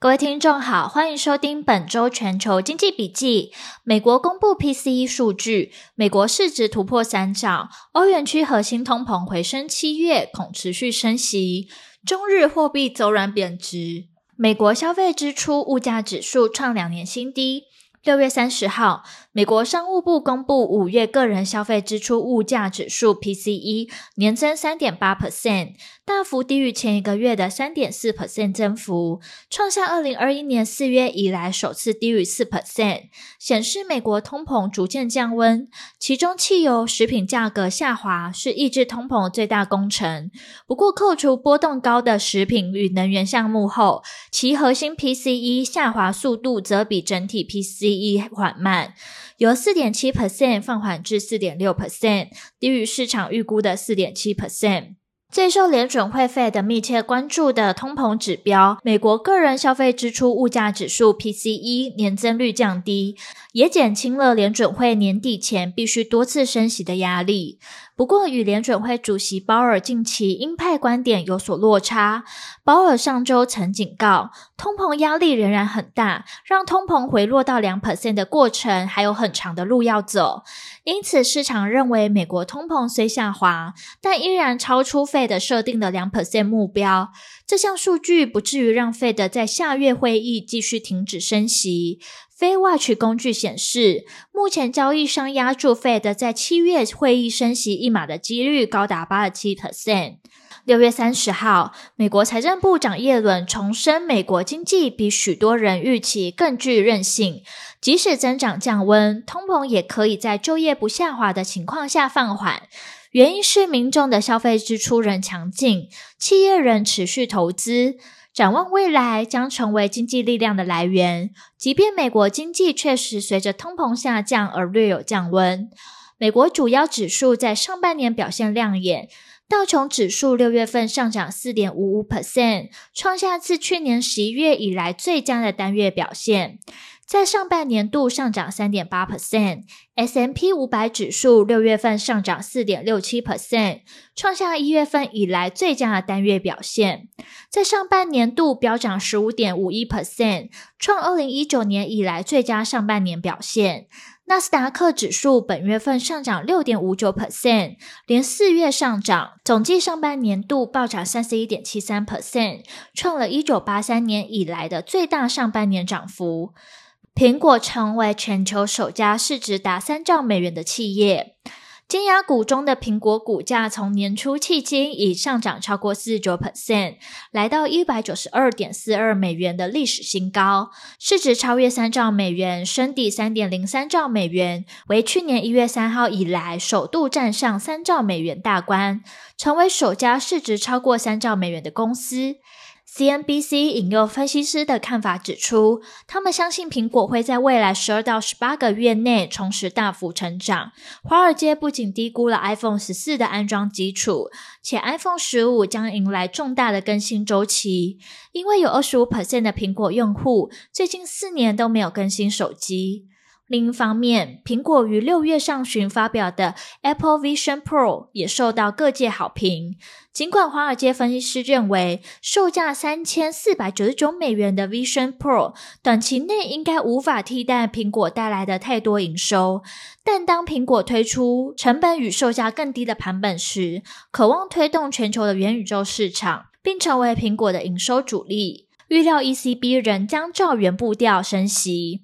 各位听众好，欢迎收听本周全球经济笔记。美国公布 PCE 数据，美国市值突破三兆，欧元区核心通膨回升七月，恐持续升息。中日货币走软贬值，美国消费支出物价指数创两年新低。六月三十号，美国商务部公布五月个人消费支出物价指数 PCE 年增三点八 percent。大幅低于前一个月的三点四 percent 增幅，创下二零二一年四月以来首次低于四 percent，显示美国通膨逐渐降温。其中，汽油、食品价格下滑是抑制通膨最大功臣。不过，扣除波动高的食品与能源项目后，其核心 PCE 下滑速度则比整体 PCE 缓慢，由四点七 percent 放缓至四点六 percent，低于市场预估的四点七 percent。最受联准会费的密切关注的通膨指标，美国个人消费支出物价指数 PCE 年增率降低，也减轻了联准会年底前必须多次升息的压力。不过，与联准会主席鲍尔近期鹰派观点有所落差。鲍尔上周曾警告，通膨压力仍然很大，让通膨回落到两 percent 的过程还有很长的路要走。因此，市场认为美国通膨虽下滑，但依然超出 Fed 设定的两 percent 目标。这项数据不至于让 Fed 在下月会议继续停止升息。非 Watch 工具显示，目前交易商押注 Fed 在七月会议升息一码的几率高达八十七 percent。六月三十号，美国财政部长耶伦重申，美国经济比许多人预期更具韧性，即使增长降温，通膨也可以在就业不下滑的情况下放缓。原因是民众的消费支出仍强劲，企业仍持续投资。展望未来，将成为经济力量的来源。即便美国经济确实随着通膨下降而略有降温，美国主要指数在上半年表现亮眼。道琼指数六月份上涨四点五五 percent，创下自去年十一月以来最佳的单月表现。在上半年度上涨三点八 percent，S M P 五百指数六月份上涨四点六七 percent，创下一月份以来最佳的单月表现。在上半年度飙涨十五点五一 percent，创二零一九年以来最佳上半年表现。纳斯达克指数本月份上涨六点五九 percent，连四月上涨，总计上半年度暴涨三十一点七三 percent，创了一九八三年以来的最大上半年涨幅。苹果成为全球首家市值达三兆美元的企业。金牙股中的苹果股价从年初迄今已上涨超过四十九 percent，来到一百九十二点四二美元的历史新高，市值超越三兆美元，升抵三点零三兆美元，为去年一月三号以来首度站上三兆美元大关，成为首家市值超过三兆美元的公司。CNBC 引用分析师的看法指出，他们相信苹果会在未来十二到十八个月内重拾大幅成长。华尔街不仅低估了 iPhone 十四的安装基础，且 iPhone 十五将迎来重大的更新周期，因为有二十五 percent 的苹果用户最近四年都没有更新手机。另一方面，苹果于六月上旬发表的 Apple Vision Pro 也受到各界好评。尽管华尔街分析师认为，售价三千四百九十九美元的 Vision Pro 短期内应该无法替代苹果带来的太多营收，但当苹果推出成本与售价更低的版本时，渴望推动全球的元宇宙市场，并成为苹果的营收主力。预料 ECB 仍将照原步调升息。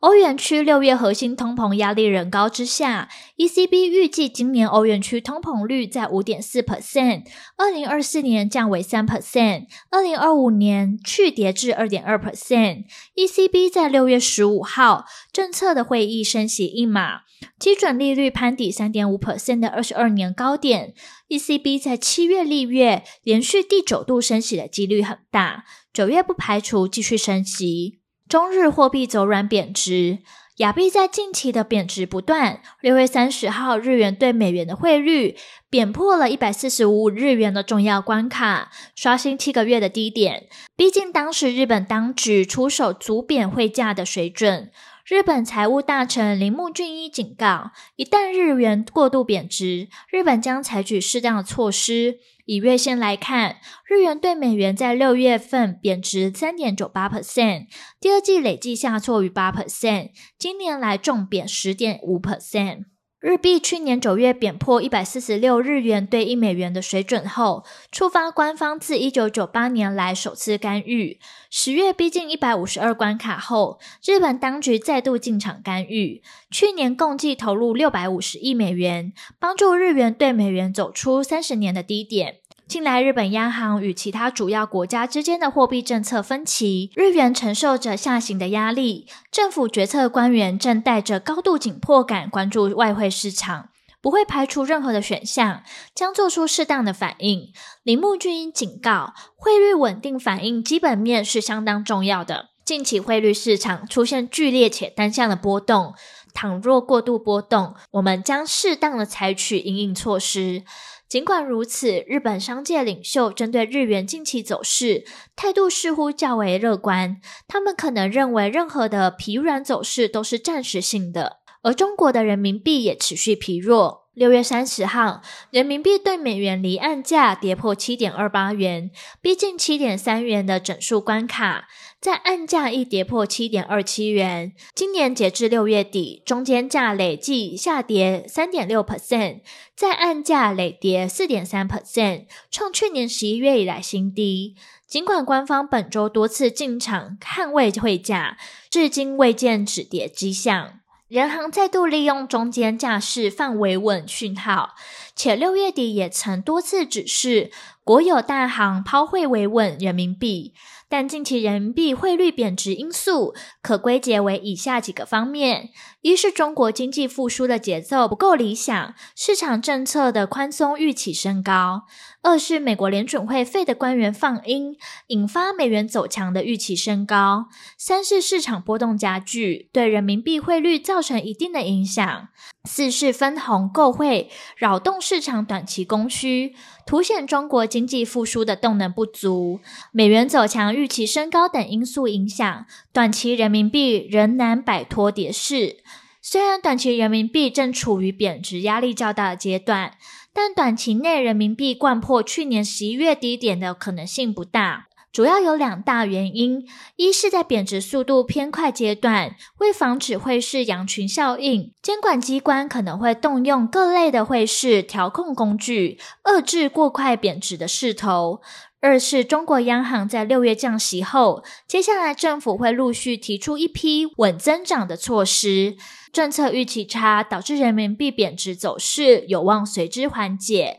欧元区六月核心通膨压力仍高之下，ECB 预计今年欧元区通膨率在五点四 percent，二零二四年降为三 percent，二零二五年去跌至二点二 percent。ECB 在六月十五号政策的会议升息一码，基准利率攀抵三点五 percent 的二十二年高点。ECB 在七月、六月连续第九度升息的几率很大，九月不排除继续升息。中日货币走软贬值，亚币在近期的贬值不断。六月三十号，日元对美元的汇率贬破了一百四十五日元的重要关卡，刷新七个月的低点。毕竟当时日本当局出手阻贬汇价的水准。日本财务大臣铃木俊一警告，一旦日元过度贬值，日本将采取适当的措施。以月线来看，日元对美元在六月份贬值三点九八 percent，第二季累计下挫逾八 percent，今年来重贬十点五 percent。日币去年九月贬破一百四十六日元兑一美元的水准后，触发官方自一九九八年来首次干预。十月逼近一百五十二关卡后，日本当局再度进场干预。去年共计投入六百五十亿美元，帮助日元兑美元走出三十年的低点。近来，日本央行与其他主要国家之间的货币政策分歧，日元承受着下行的压力。政府决策官员正带着高度紧迫感关注外汇市场，不会排除任何的选项，将做出适当的反应。铃木俊英警告，汇率稳定反应基本面是相当重要的。近期汇率市场出现剧烈且单向的波动，倘若过度波动，我们将适当的采取因应措施。尽管如此，日本商界领袖针对日元近期走势态度似乎较为乐观。他们可能认为，任何的疲软走势都是暂时性的。而中国的人民币也持续疲弱。六月三十号，人民币兑美元离岸价跌破七点二八元，逼近七点三元的整数关卡。在岸价亦跌破七点二七元。今年截至六月底，中间价累计下跌三点六 percent，在岸价累跌四点三 percent，创去年十一月以来新低。尽管官方本周多次进场捍卫汇价，至今未见止跌迹象。人行再度利用中间价市范围稳讯号，且六月底也曾多次指示国有大行抛汇维稳人民币。但近期人民币汇率贬值因素可归结为以下几个方面：一是中国经济复苏的节奏不够理想，市场政策的宽松预期升高；二是美国联准会费的官员放鹰，引发美元走强的预期升高；三是市场波动加剧，对人民币汇率造成一定的影响。四是分红购汇扰动市场短期供需，凸显中国经济复苏的动能不足。美元走强、预期升高等因素影响，短期人民币仍难摆脱跌势。虽然短期人民币正处于贬值压力较大的阶段，但短期内人民币贯破去年十一月低点的可能性不大。主要有两大原因：一是，在贬值速度偏快阶段，为防止汇市羊群效应，监管机关可能会动用各类的汇市调控工具，遏制过快贬值的势头；二是，中国央行在六月降息后，接下来政府会陆续提出一批稳增长的措施，政策预期差导致人民币贬值走势有望随之缓解。